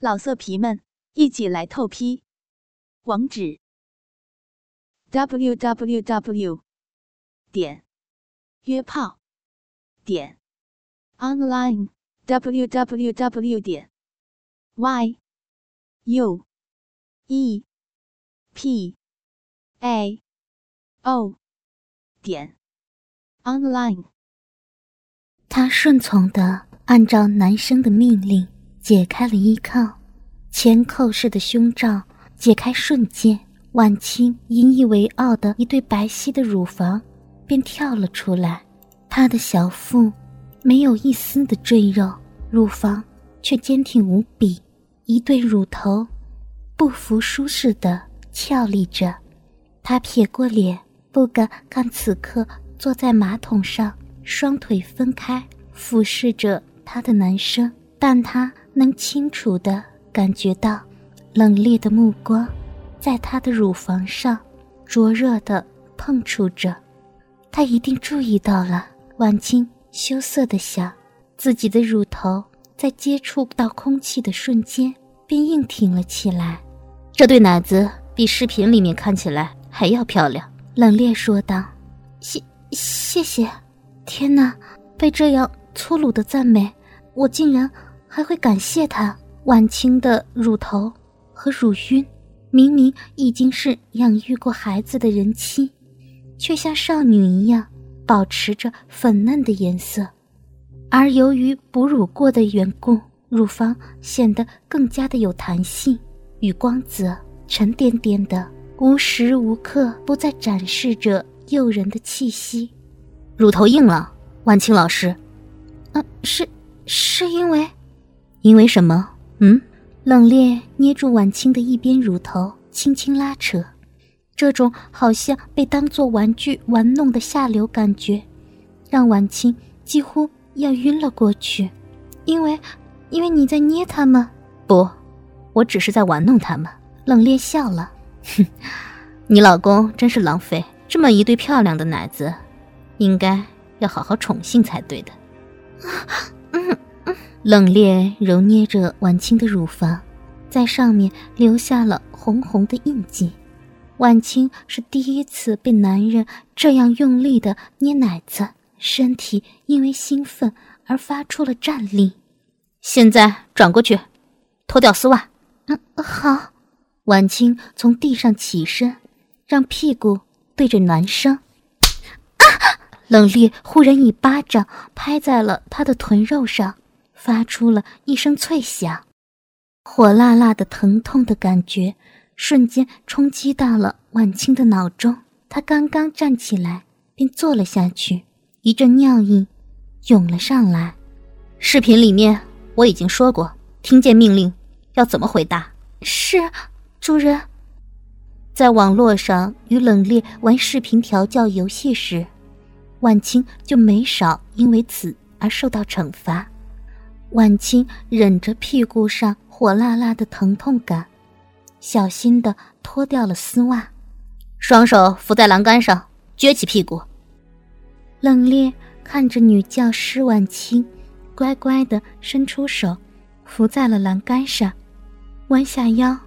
老色皮们，一起来透批！网址：w w w 点约炮点 online w w w 点 y u e p a o 点 online。他顺从的按照男生的命令。解开了衣靠，前扣式的胸罩解开瞬间，婉清引以为傲的一对白皙的乳房便跳了出来。她的小腹没有一丝的赘肉，乳房却坚挺无比，一对乳头不服输似的翘立着。她撇过脸，不敢看此刻坐在马桶上双腿分开俯视着她的男生，但她。能清楚的感觉到冷冽的目光，在他的乳房上灼热的碰触着。他一定注意到了。婉清羞涩的想，自己的乳头在接触到空气的瞬间便硬挺了起来。这对奶子比视频里面看起来还要漂亮。冷冽说道：“谢谢谢。天哪，被这样粗鲁的赞美，我竟然……”还会感谢他，婉清的乳头和乳晕，明明已经是养育过孩子的人妻，却像少女一样保持着粉嫩的颜色，而由于哺乳过的缘故，乳房显得更加的有弹性与光泽，沉甸甸的，无时无刻不在展示着诱人的气息。乳头硬了，婉清老师，嗯，是是因为。因为什么？嗯，冷冽捏住婉清的一边乳头，轻轻拉扯，这种好像被当作玩具玩弄的下流感觉，让婉清几乎要晕了过去。因为，因为你在捏他们？不，我只是在玩弄他们。冷冽笑了，哼，你老公真是浪费这么一对漂亮的奶子，应该要好好宠幸才对的。冷冽揉捏着婉清的乳房，在上面留下了红红的印记。婉清是第一次被男人这样用力的捏奶子，身体因为兴奋而发出了战栗。现在转过去，脱掉丝袜。嗯，好。婉清从地上起身，让屁股对着男生。啊！冷冽忽然一巴掌拍在了他的臀肉上。发出了一声脆响，火辣辣的疼痛的感觉瞬间冲击到了婉清的脑中。她刚刚站起来，便坐了下去，一阵尿意涌了上来。视频里面我已经说过，听见命令要怎么回答？是，主人。在网络上与冷冽玩视频调教游戏时，婉清就没少因为此而受到惩罚。婉清忍着屁股上火辣辣的疼痛感，小心的脱掉了丝袜，双手扶在栏杆上，撅起屁股。冷冽看着女教师婉清，乖乖的伸出手，扶在了栏杆上，弯下腰，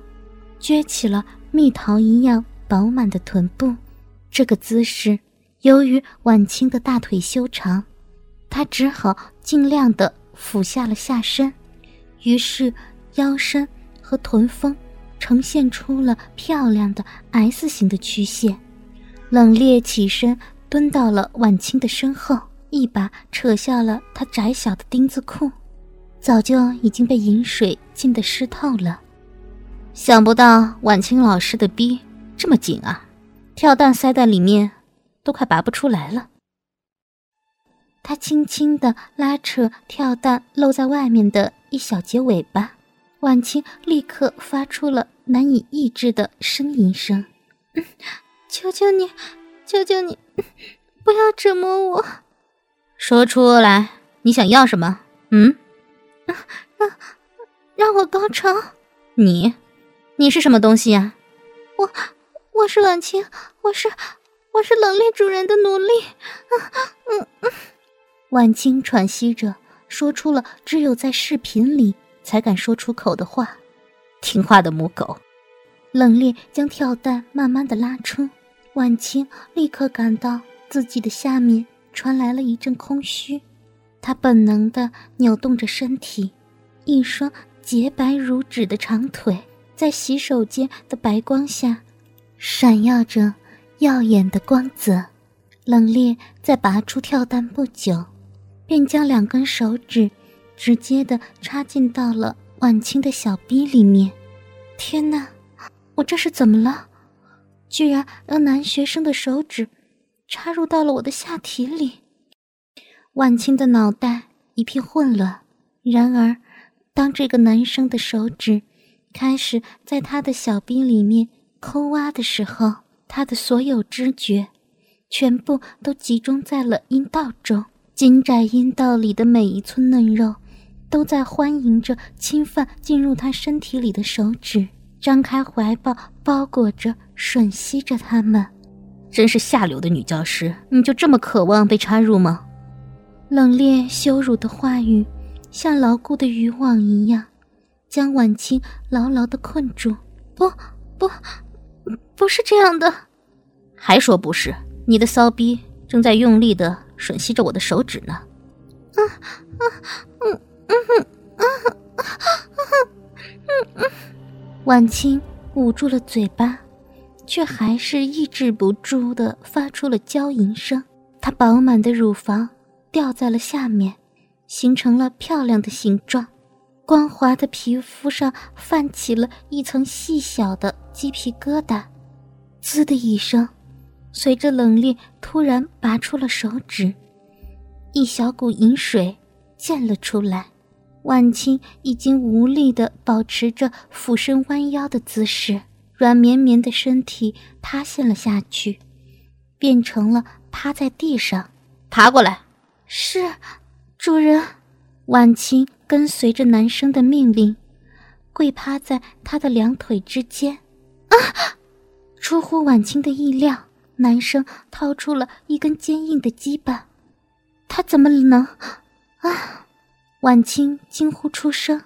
撅起了蜜桃一样饱满的臀部。这个姿势，由于婉清的大腿修长，她只好尽量的。俯下了下身，于是腰身和臀峰呈现出了漂亮的 S 型的曲线。冷冽起身蹲到了婉清的身后，一把扯下了她窄小的丁字裤，早就已经被饮水浸得湿透了。想不到婉清老师的逼这么紧啊，跳蛋塞在里面都快拔不出来了。他轻轻地拉扯跳蛋露在外面的一小节尾巴，婉清立刻发出了难以抑制的呻吟声：“求求你，求求你，不要折磨我！说出来，你想要什么？嗯？让让我高潮？你，你是什么东西呀？我，我是婉清，我是，我是冷冽主人的奴隶。嗯嗯。”婉清喘息着，说出了只有在视频里才敢说出口的话。听话的母狗。冷冽将跳蛋慢慢的拉出，婉清立刻感到自己的下面传来了一阵空虚，她本能的扭动着身体，一双洁白如纸的长腿在洗手间的白光下，闪耀着耀眼的光泽。冷冽在拔出跳蛋不久，便将两根手指直接的插进到了婉清的小逼里面。天哪！我这是怎么了？居然让男学生的手指插入到了我的下体里。万青的脑袋一片混乱。然而，当这个男生的手指开始在他的小臂里面抠挖的时候，他的所有知觉全部都集中在了阴道中。紧窄阴道里的每一寸嫩肉都在欢迎着侵犯进入他身体里的手指。张开怀抱，包裹着、吮吸着他们，真是下流的女教师！你就这么渴望被插入吗？冷冽羞辱的话语，像牢固的渔网一样，将晚清牢牢的困住。不，不，不是这样的！还说不是？你的骚逼正在用力的吮吸着我的手指呢。啊啊嗯嗯哼啊啊啊。婉清捂住了嘴巴，却还是抑制不住的发出了娇吟声。她饱满的乳房掉在了下面，形成了漂亮的形状。光滑的皮肤上泛起了一层细小的鸡皮疙瘩。滋的一声，随着冷冽突然拔出了手指，一小股银水溅了出来。万青已经无力地保持着俯身弯腰的姿势，软绵绵的身体塌陷了下去，变成了趴在地上。爬过来，是，主人。婉清跟随着男生的命令，跪趴在他的两腿之间。啊！出乎婉清的意料，男生掏出了一根坚硬的鸡巴。他怎么能？啊！婉清惊呼出声，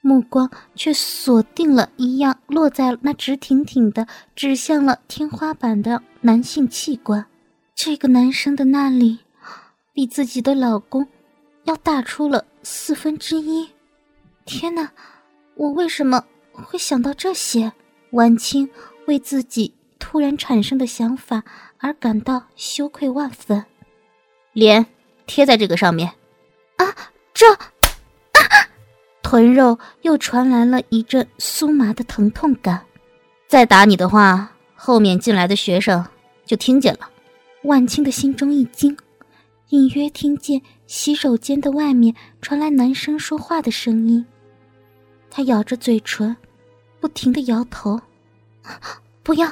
目光却锁定了一样落在那直挺挺的、指向了天花板的男性器官。这个男生的那里，比自己的老公要大出了四分之一。天哪，我为什么会想到这些？婉清为自己突然产生的想法而感到羞愧万分。脸贴在这个上面。啊！这，啊臀肉又传来了一阵酥麻的疼痛感。再打你的话，后面进来的学生就听见了。万青的心中一惊，隐约听见洗手间的外面传来男生说话的声音。他咬着嘴唇，不停的摇头：“不要，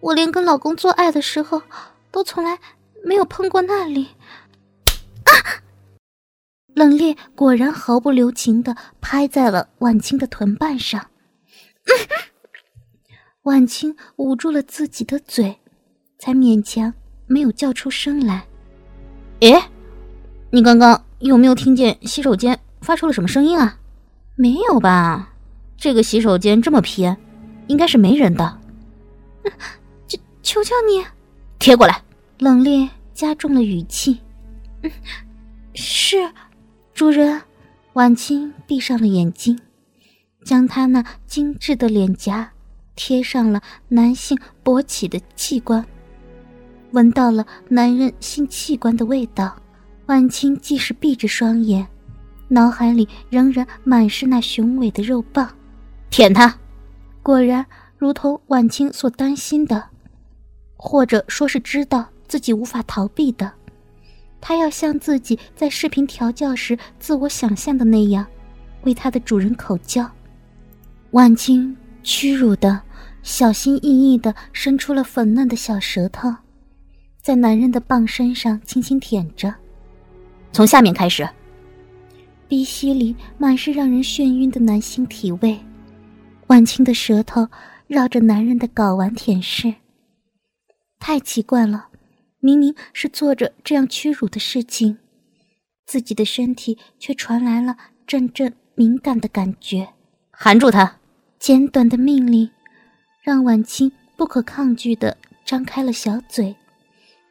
我连跟老公做爱的时候，都从来没有碰过那里。”啊！冷冽果然毫不留情的拍在了婉清的臀瓣上，婉清捂住了自己的嘴，才勉强没有叫出声来。诶，你刚刚有没有听见洗手间发出了什么声音啊？没有吧？这个洗手间这么偏，应该是没人的。求求求你，贴过来。冷冽加重了语气。嗯，是。主人，婉清闭上了眼睛，将她那精致的脸颊贴上了男性勃起的器官，闻到了男人性器官的味道。婉清即使闭着双眼，脑海里仍然满是那雄伟的肉棒。舔他，果然如同婉清所担心的，或者说是知道自己无法逃避的。他要像自己在视频调教时自我想象的那样，为他的主人口交。婉清屈辱的、小心翼翼的伸出了粉嫩的小舌头，在男人的棒身上轻轻舔着。从下面开始。鼻息里满是让人眩晕的男性体味，婉清的舌头绕着男人的睾丸舔舐。太奇怪了。明明是做着这样屈辱的事情，自己的身体却传来了阵阵敏感的感觉。含住他！简短的命令，让婉清不可抗拒的张开了小嘴，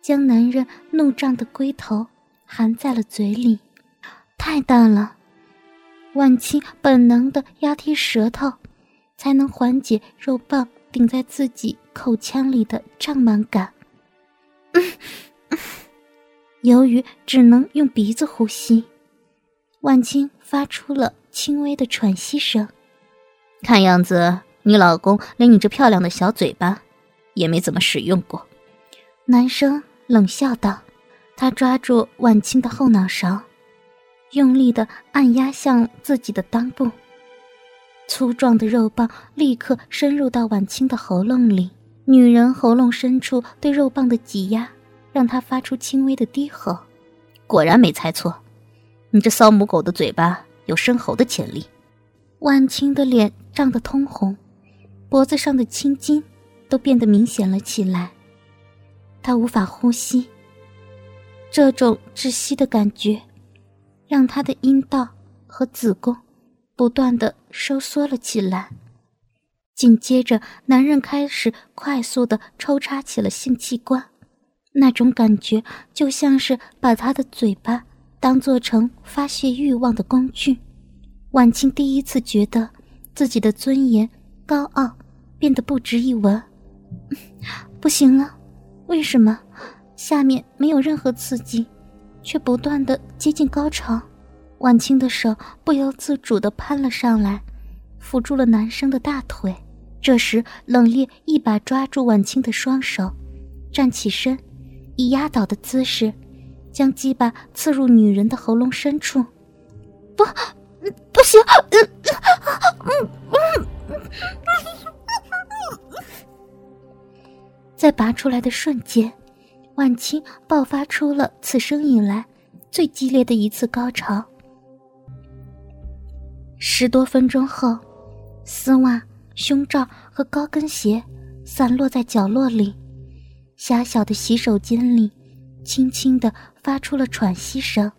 将男人怒胀的龟头含在了嘴里。太大了，婉清本能的压低舌头，才能缓解肉棒顶在自己口腔里的胀满感。由于只能用鼻子呼吸，婉清发出了轻微的喘息声。看样子，你老公连你这漂亮的小嘴巴也没怎么使用过。男生冷笑道，他抓住婉清的后脑勺。用力的按压向自己的裆部，粗壮的肉棒立刻深入到婉清的喉咙里。女人喉咙深处对肉棒的挤压，让她发出轻微的低吼。果然没猜错，你这骚母狗的嘴巴有生喉的潜力。婉清的脸涨得通红，脖子上的青筋都变得明显了起来。她无法呼吸，这种窒息的感觉。让他的阴道和子宫不断的收缩了起来，紧接着，男人开始快速的抽插起了性器官，那种感觉就像是把他的嘴巴当做成发泄欲望的工具。婉清第一次觉得自己的尊严、高傲变得不值一文。不行了，为什么下面没有任何刺激？却不断的接近高潮，婉清的手不由自主的攀了上来，扶住了男生的大腿。这时，冷冽一把抓住婉清的双手，站起身，以压倒的姿势，将鸡巴刺入女人的喉咙深处。不，不行！在拔出来的瞬间。婉清爆发出了此生以来最激烈的一次高潮。十多分钟后，丝袜、胸罩和高跟鞋散落在角落里，狭小的洗手间里，轻轻的发出了喘息声。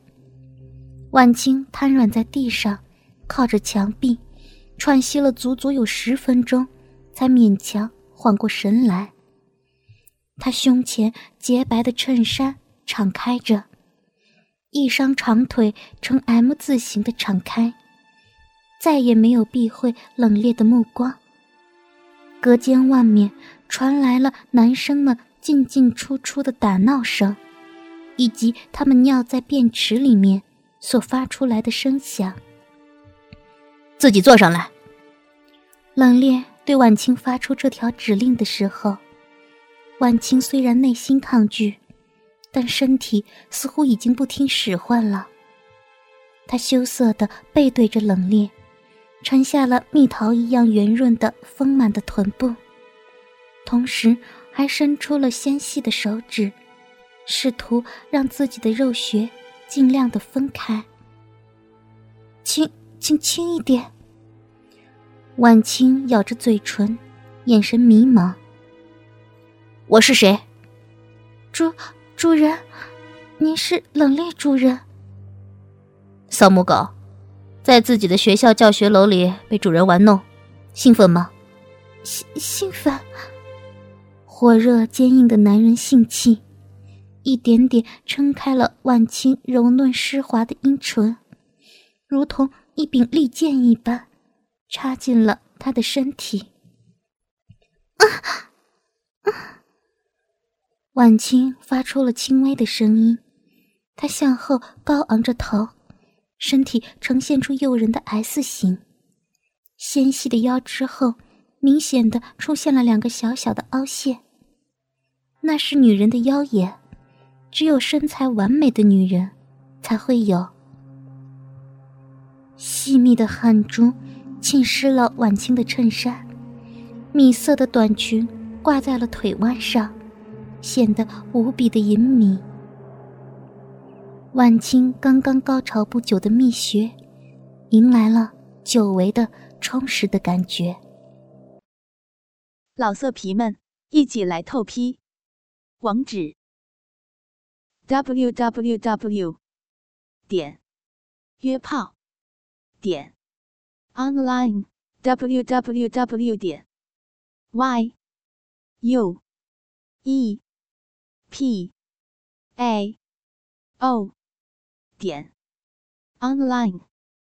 婉清瘫软在地上，靠着墙壁，喘息了足足有十分钟，才勉强缓过神来。他胸前洁白的衬衫敞开着，一双长腿呈 M 字形的敞开，再也没有避讳冷冽的目光。隔间外面传来了男生们进进出出的打闹声，以及他们尿在便池里面所发出来的声响。自己坐上来。冷冽对婉清发出这条指令的时候。婉清虽然内心抗拒，但身体似乎已经不听使唤了。他羞涩的背对着冷冽，沉下了蜜桃一样圆润的丰满的臀部，同时还伸出了纤细的手指，试图让自己的肉穴尽量的分开。轻，请轻一点。婉清咬着嘴唇，眼神迷茫。我是谁？主主人，您是冷冽主人。扫墓狗，在自己的学校教学楼里被主人玩弄，兴奋吗？兴兴奋。火热坚硬的男人性器，一点点撑开了婉清柔嫩湿滑的阴唇，如同一柄利剑一般，插进了他的身体。啊啊！婉清发出了轻微的声音，她向后高昂着头，身体呈现出诱人的 S 型，纤细的腰之后明显的出现了两个小小的凹陷，那是女人的腰眼，只有身材完美的女人才会有。细密的汗珠浸湿了晚清的衬衫，米色的短裙挂在了腿弯上。显得无比的隐秘。晚清刚刚高潮不久的蜜穴，迎来了久违的充实的感觉。老色皮们，一起来透批！网址：w w w. 点约炮点 online www 点 y u e p a o 点 online。